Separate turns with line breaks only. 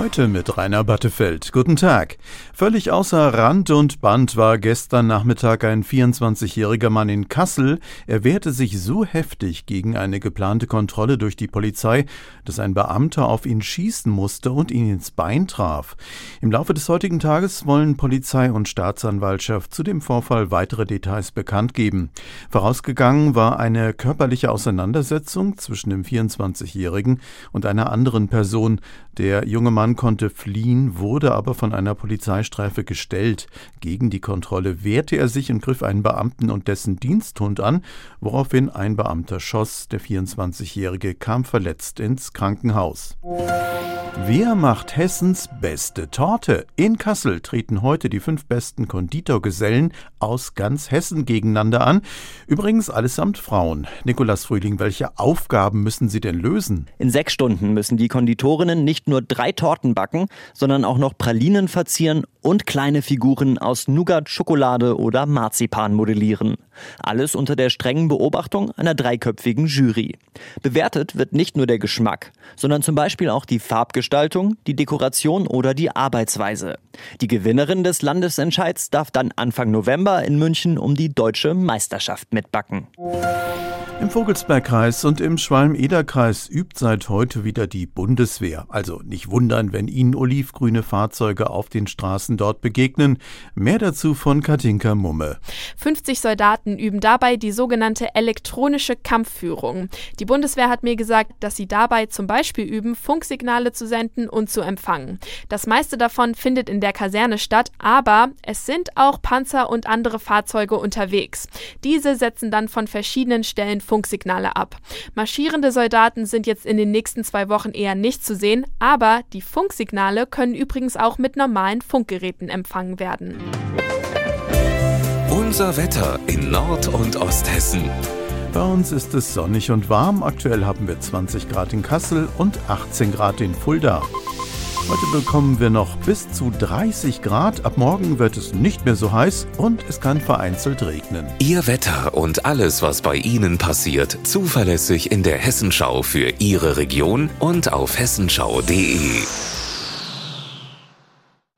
Heute mit Rainer Battefeld. Guten Tag. Völlig außer Rand und Band war gestern Nachmittag ein 24-jähriger Mann in Kassel. Er wehrte sich so heftig gegen eine geplante Kontrolle durch die Polizei, dass ein Beamter auf ihn schießen musste und ihn ins Bein traf. Im Laufe des heutigen Tages wollen Polizei und Staatsanwaltschaft zu dem Vorfall weitere Details bekannt geben. Vorausgegangen war eine körperliche Auseinandersetzung zwischen dem 24-jährigen und einer anderen Person. Der junge Mann Mann konnte fliehen, wurde aber von einer Polizeistreife gestellt. Gegen die Kontrolle wehrte er sich und griff einen Beamten und dessen Diensthund an, woraufhin ein Beamter schoss. Der 24-Jährige kam verletzt ins Krankenhaus. Wer macht Hessens beste Torte? In Kassel treten heute die fünf besten Konditorgesellen aus ganz Hessen gegeneinander an. Übrigens allesamt Frauen. Nikolas Frühling, welche Aufgaben müssen sie denn lösen?
In sechs Stunden müssen die Konditorinnen nicht nur drei Torten backen, sondern auch noch Pralinen verzieren und kleine Figuren aus Nougat, Schokolade oder Marzipan modellieren. Alles unter der strengen Beobachtung einer dreiköpfigen Jury. Bewertet wird nicht nur der Geschmack, sondern zum Beispiel auch die Farbgestaltung, die Dekoration oder die Arbeitsweise. Die Gewinnerin des Landesentscheids darf dann Anfang November in München um die deutsche Meisterschaft mitbacken.
Im Vogelsbergkreis und im Schwalm-Eder-Kreis übt seit heute wieder die Bundeswehr. Also nicht wundern, wenn Ihnen olivgrüne Fahrzeuge auf den Straßen dort begegnen. Mehr dazu von Katinka Mumme.
50 Soldaten üben dabei die sogenannte elektronische Kampfführung. Die Bundeswehr hat mir gesagt, dass sie dabei zum Beispiel üben, Funksignale zu senden und zu empfangen. Das meiste davon findet in der Kaserne statt, aber es sind auch Panzer und andere Fahrzeuge unterwegs. Diese setzen dann von verschiedenen Stellen Funksignale ab. Marschierende Soldaten sind jetzt in den nächsten zwei Wochen eher nicht zu sehen, aber die Funksignale können übrigens auch mit normalen Funkgeräten empfangen werden.
Unser Wetter in Nord- und Osthessen.
Bei uns ist es sonnig und warm. Aktuell haben wir 20 Grad in Kassel und 18 Grad in Fulda. Heute bekommen wir noch bis zu 30 Grad. Ab morgen wird es nicht mehr so heiß und es kann vereinzelt regnen.
Ihr Wetter und alles, was bei Ihnen passiert, zuverlässig in der Hessenschau für Ihre Region und auf hessenschau.de.